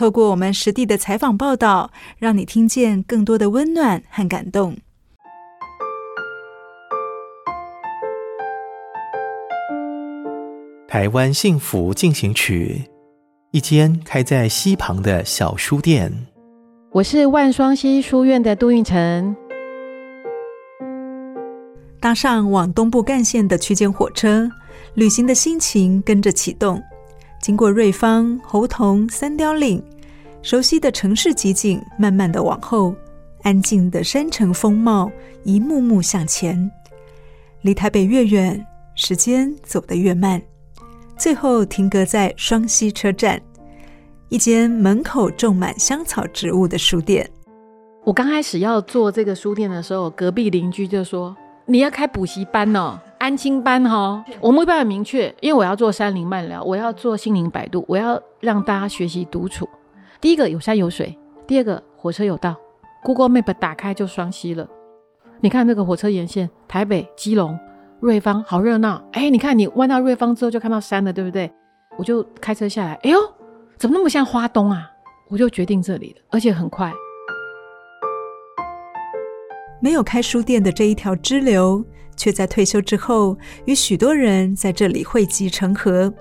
透过我们实地的采访报道，让你听见更多的温暖和感动。台湾幸福进行曲，一间开在溪旁的小书店。我是万双溪书院的杜运成。搭上往东部干线的区间火车，旅行的心情跟着启动。经过瑞芳、猴硐、三貂岭，熟悉的城市集景慢慢的往后，安静的山城风貌一幕幕向前。离台北越远，时间走得越慢。最后停格在双溪车站，一间门口种满香草植物的书店。我刚开始要做这个书店的时候，隔壁邻居就说：“你要开补习班哦。”安亲班哈，我目标很明确，因为我要做山林慢聊，我要做心灵摆渡，我要让大家学习独处。第一个有山有水，第二个火车有道，Google Map 打开就双溪了。你看那个火车沿线，台北、基隆、瑞芳，好热闹。哎，你看你弯到瑞芳之后就看到山了，对不对？我就开车下来，哎呦，怎么那么像花东啊？我就决定这里了，而且很快。没有开书店的这一条支流，却在退休之后与许多人在这里汇集成河。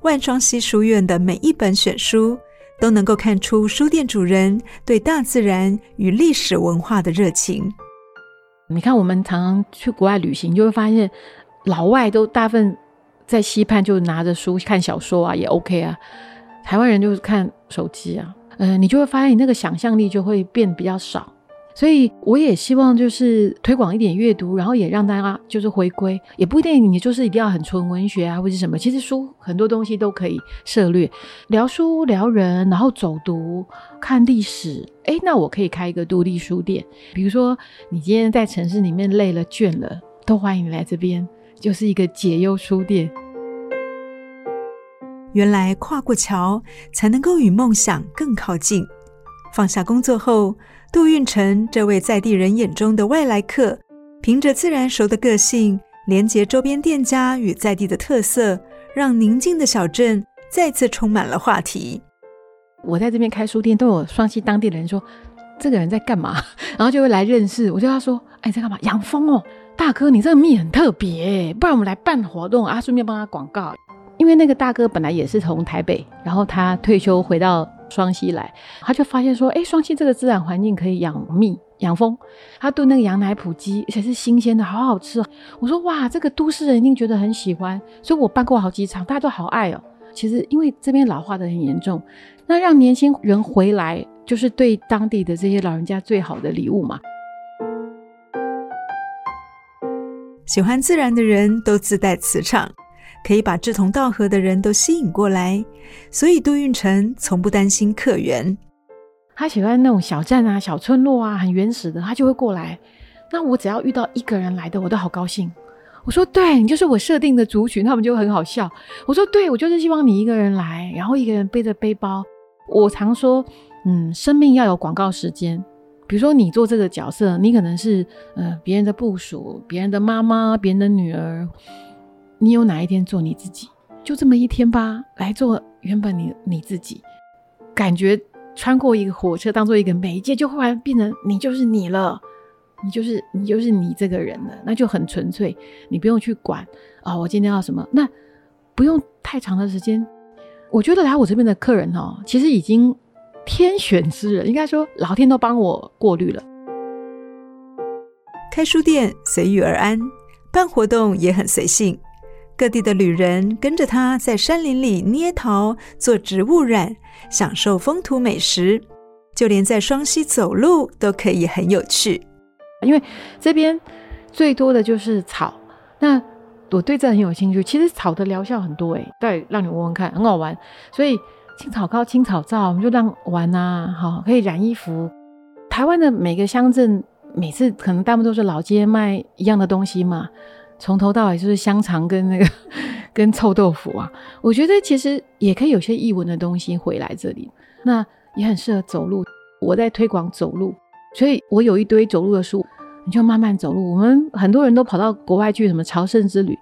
万双溪书院的每一本选书，都能够看出书店主人对大自然与历史文化的热情。你看，我们常常去国外旅行，就会发现老外都大部分在溪畔就拿着书看小说啊，也 OK 啊。台湾人就是看手机啊，嗯、你就会发现你那个想象力就会变比较少。所以我也希望就是推广一点阅读，然后也让大家就是回归，也不一定你就是一定要很纯文学啊，或者什么。其实书很多东西都可以涉猎，聊书聊人，然后走读看历史。哎，那我可以开一个独立书店。比如说你今天在城市里面累了倦了，都欢迎你来这边，就是一个解忧书店。原来跨过桥才能够与梦想更靠近。放下工作后。杜运成这位在地人眼中的外来客，凭着自然熟的个性，连接周边店家与在地的特色，让宁静的小镇再次充满了话题。我在这边开书店，都有双溪当地的人说：“这个人在干嘛？” 然后就会来认识。我就要说：“哎，在干嘛？养蜂哦，大哥，你这个蜜很特别，不然我们来办活动啊，顺便帮他广告。”因为那个大哥本来也是从台北，然后他退休回到。双溪来，他就发现说：“哎，双溪这个自然环境可以养蜜、养蜂。他炖那个羊奶普鸡，而且是新鲜的，好好吃。”我说：“哇，这个都市人一定觉得很喜欢。”所以，我办过好几场，大家都好爱哦。其实，因为这边老化得很严重，那让年轻人回来，就是对当地的这些老人家最好的礼物嘛。喜欢自然的人都自带磁场。可以把志同道合的人都吸引过来，所以杜运成从不担心客源。他喜欢那种小站啊、小村落啊，很原始的，他就会过来。那我只要遇到一个人来的，我都好高兴。我说：“对，你就是我设定的族群。”他们就很好笑。我说：“对，我就是希望你一个人来，然后一个人背着背包。”我常说：“嗯，生命要有广告时间。”比如说你做这个角色，你可能是呃别人的部署、别人的妈妈、别人的女儿，你有哪一天做你自己？就这么一天吧，来做原本你你自己，感觉穿过一个火车当做一个媒介，就忽然变成你就是你了，你就是你就是你这个人了，那就很纯粹，你不用去管啊、哦，我今天要什么，那不用太长的时间。我觉得来我这边的客人哦，其实已经天选之人，应该说老天都帮我过滤了。开书店随遇而安，办活动也很随性。各地的旅人跟着他在山林里捏陶、做植物染，享受风土美食。就连在双溪走路都可以很有趣，因为这边最多的就是草。那我对这很有兴趣。其实草的疗效很多诶，对，让你闻闻看，很好玩。所以青草膏、青草皂，我们就让玩啊，好，可以染衣服。台湾的每个乡镇，每次可能大部分都是老街卖一样的东西嘛。从头到尾就是香肠跟那个跟臭豆腐啊，我觉得其实也可以有些艺文的东西回来这里，那也很适合走路。我在推广走路，所以我有一堆走路的书，你就慢慢走路。我们很多人都跑到国外去，什么朝圣之旅，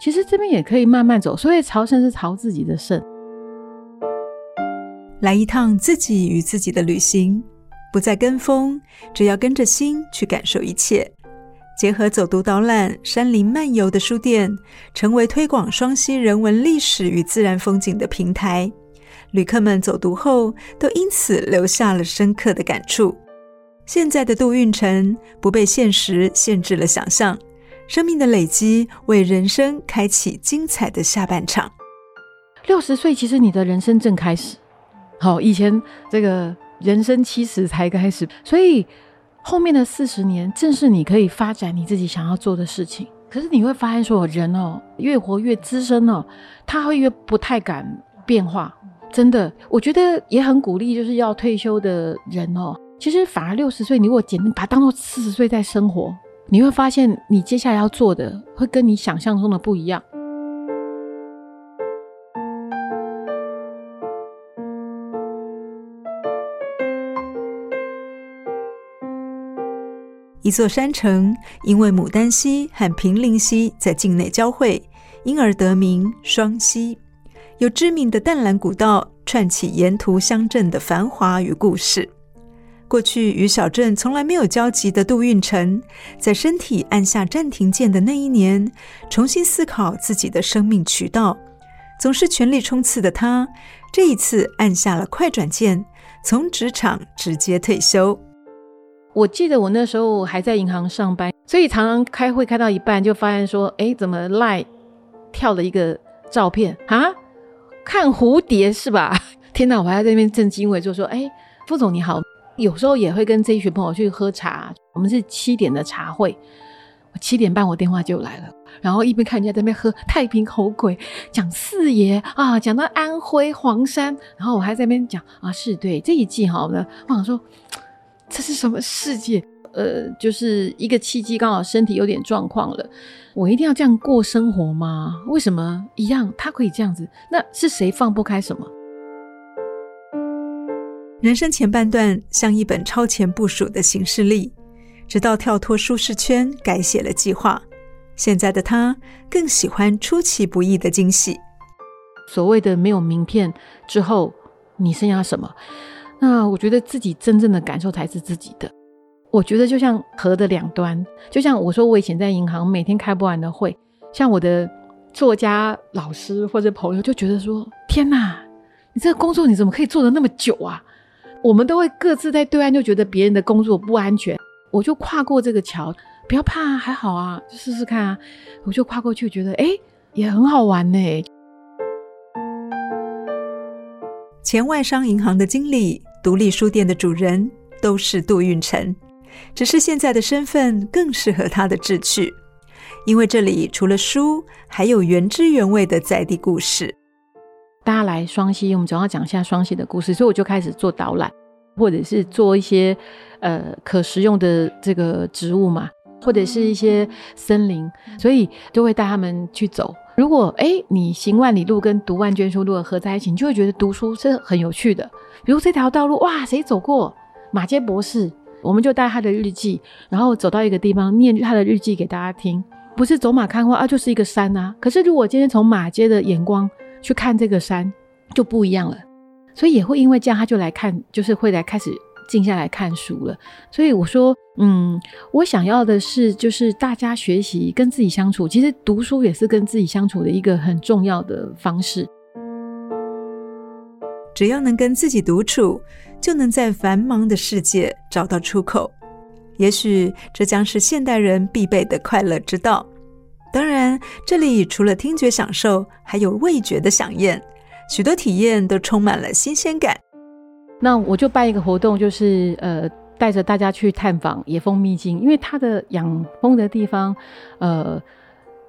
其实这边也可以慢慢走。所以朝圣是朝自己的圣，来一趟自己与自己的旅行，不再跟风，只要跟着心去感受一切。结合走读导览、山林漫游的书店，成为推广双溪人文历史与自然风景的平台。旅客们走读后，都因此留下了深刻的感触。现在的杜运城不被现实限制了想象，生命的累积为人生开启精彩的下半场。六十岁，其实你的人生正开始。好，以前这个人生七十才开始，所以。后面的四十年，正是你可以发展你自己想要做的事情。可是你会发现，说人哦，越活越资深哦，他会越不太敢变化。真的，我觉得也很鼓励，就是要退休的人哦。其实反而六十岁，你如果简单把它当做四十岁在生活，你会发现你接下来要做的会跟你想象中的不一样。一座山城，因为牡丹溪和平林溪在境内交汇，因而得名双溪。有知名的淡蓝古道串起沿途乡镇的繁华与故事。过去与小镇从来没有交集的杜运城，在身体按下暂停键的那一年，重新思考自己的生命渠道。总是全力冲刺的他，这一次按下了快转键，从职场直接退休。我记得我那时候还在银行上班，所以常常开会开到一半就发现说：“哎，怎么赖跳了一个照片啊？看蝴蝶是吧？” 天哪，我还在那边正襟危坐说：“哎，副总你好。”有时候也会跟这一群朋友去喝茶，我们是七点的茶会，七点半我电话就来了，然后一边看人家在那边喝太平猴鬼，讲四爷啊，讲到安徽黄山，然后我还在那边讲啊，是对这一季哈，我想说。这是什么世界？呃，就是一个契机，刚好身体有点状况了。我一定要这样过生活吗？为什么一样他可以这样子？那是谁放不开什么？人生前半段像一本超前部署的行事历，直到跳脱舒适圈，改写了计划。现在的他更喜欢出其不意的惊喜。所谓的没有名片之后，你剩下什么？那我觉得自己真正的感受才是自己的。我觉得就像河的两端，就像我说，我以前在银行每天开不完的会，像我的作家老师或者朋友就觉得说：“天哪，你这个工作你怎么可以做得那么久啊？”我们都会各自在对岸就觉得别人的工作不安全，我就跨过这个桥，不要怕啊，还好啊，就试试看啊。我就跨过去，觉得哎，也很好玩呢。前外商银行的经理。独立书店的主人都是杜运成，只是现在的身份更适合他的志趣，因为这里除了书，还有原汁原味的在地故事。大家来双溪，我们总要讲一下双溪的故事，所以我就开始做导览，或者是做一些呃可食用的这个植物嘛，或者是一些森林，所以就会带他们去走。如果诶你行万里路跟读万卷书如果合在一起，你就会觉得读书是很有趣的。比如这条道路，哇，谁走过？马偕博士，我们就带他的日记，然后走到一个地方念他的日记给大家听。不是走马看花啊，就是一个山啊。可是如果今天从马街的眼光去看这个山，就不一样了。所以也会因为这样，他就来看，就是会来开始静下来看书了。所以我说，嗯，我想要的是，就是大家学习跟自己相处。其实读书也是跟自己相处的一个很重要的方式。只要能跟自己独处，就能在繁忙的世界找到出口。也许这将是现代人必备的快乐之道。当然，这里除了听觉享受，还有味觉的享宴，许多体验都充满了新鲜感。那我就办一个活动，就是呃，带着大家去探访野蜂秘境，因为它的养蜂的地方，呃，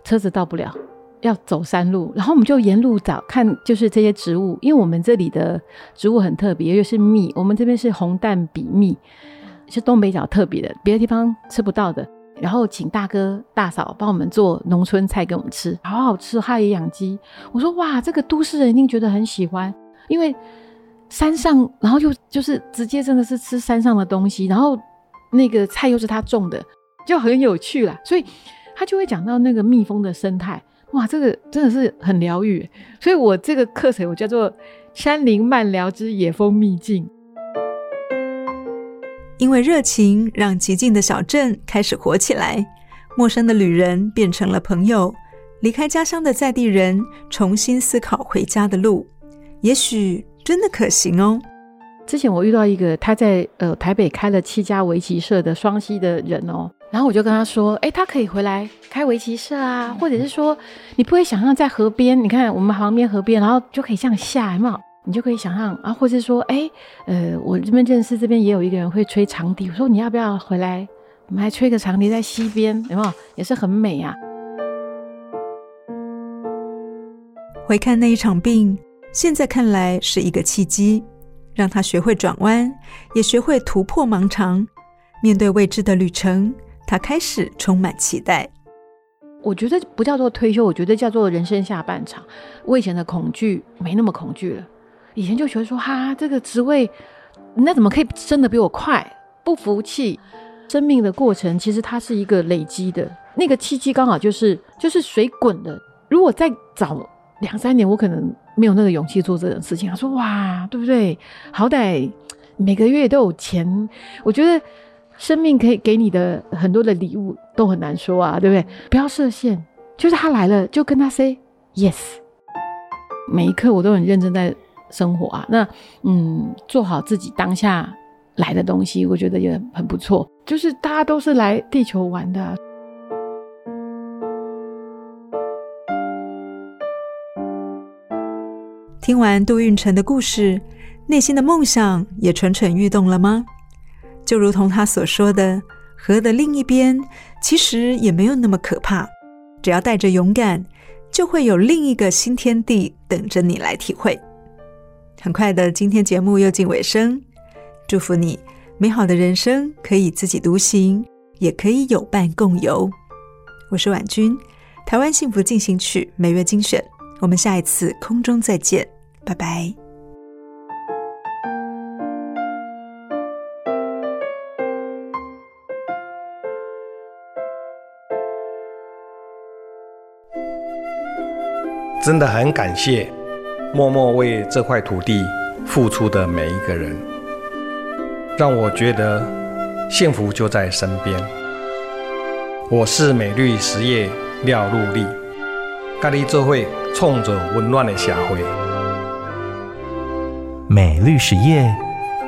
车子到不了，要走山路，然后我们就沿路找看，就是这些植物，因为我们这里的植物很特别，又是蜜，我们这边是红蛋比蜜，是东北角特别的，别的地方吃不到的。然后请大哥大嫂帮我们做农村菜给我们吃，好好吃。他也养鸡，我说哇，这个都市人一定觉得很喜欢，因为山上，然后又就是直接真的是吃山上的东西，然后那个菜又是他种的，就很有趣啦。所以他就会讲到那个蜜蜂的生态，哇，这个真的是很疗愈。所以我这个课程我叫做《山林漫聊之野蜂秘境》。因为热情，让寂静的小镇开始活起来。陌生的旅人变成了朋友，离开家乡的在地人重新思考回家的路，也许真的可行哦。之前我遇到一个他在呃台北开了七家围棋社的双溪的人哦，然后我就跟他说，哎，他可以回来开围棋社啊，或者是说，你不会想象在河边，你看我们旁边河边，然后就可以这样下，有没有？你就可以想象啊，或者说，哎，呃，我这边认识这边也有一个人会吹长笛，我说你要不要回来？我们还吹个长笛在溪边，有没有？也是很美啊。回看那一场病，现在看来是一个契机，让他学会转弯，也学会突破盲肠。面对未知的旅程，他开始充满期待。我觉得不叫做退休，我觉得叫做人生下半场。我以前的恐惧没那么恐惧了。以前就觉得说哈，这个职位，那怎么可以升得比我快？不服气。生命的过程其实它是一个累积的，那个契机刚好就是就是水滚的。如果再早两三年，我可能没有那个勇气做这种事情。他说哇，对不对？好歹每个月都有钱。我觉得生命可以给你的很多的礼物都很难说啊，对不对？不要设限，就是他来了就跟他 say yes。每一刻我都很认真在。生活啊，那嗯，做好自己当下来的东西，我觉得也很不错。就是大家都是来地球玩的啊。听完杜运成的故事，内心的梦想也蠢蠢欲动了吗？就如同他所说的，河的另一边其实也没有那么可怕，只要带着勇敢，就会有另一个新天地等着你来体会。很快的，今天节目又近尾声。祝福你，美好的人生可以自己独行，也可以有伴共游。我是婉君，台湾幸福进行曲每月精选。我们下一次空中再见，拜拜。真的很感谢。默默为这块土地付出的每一个人，让我觉得幸福就在身边。我是美绿实业廖禄立，咖喱这会冲着温暖的社会。美丽实业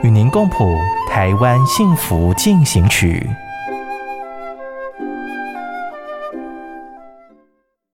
与您共谱台湾幸福进行曲。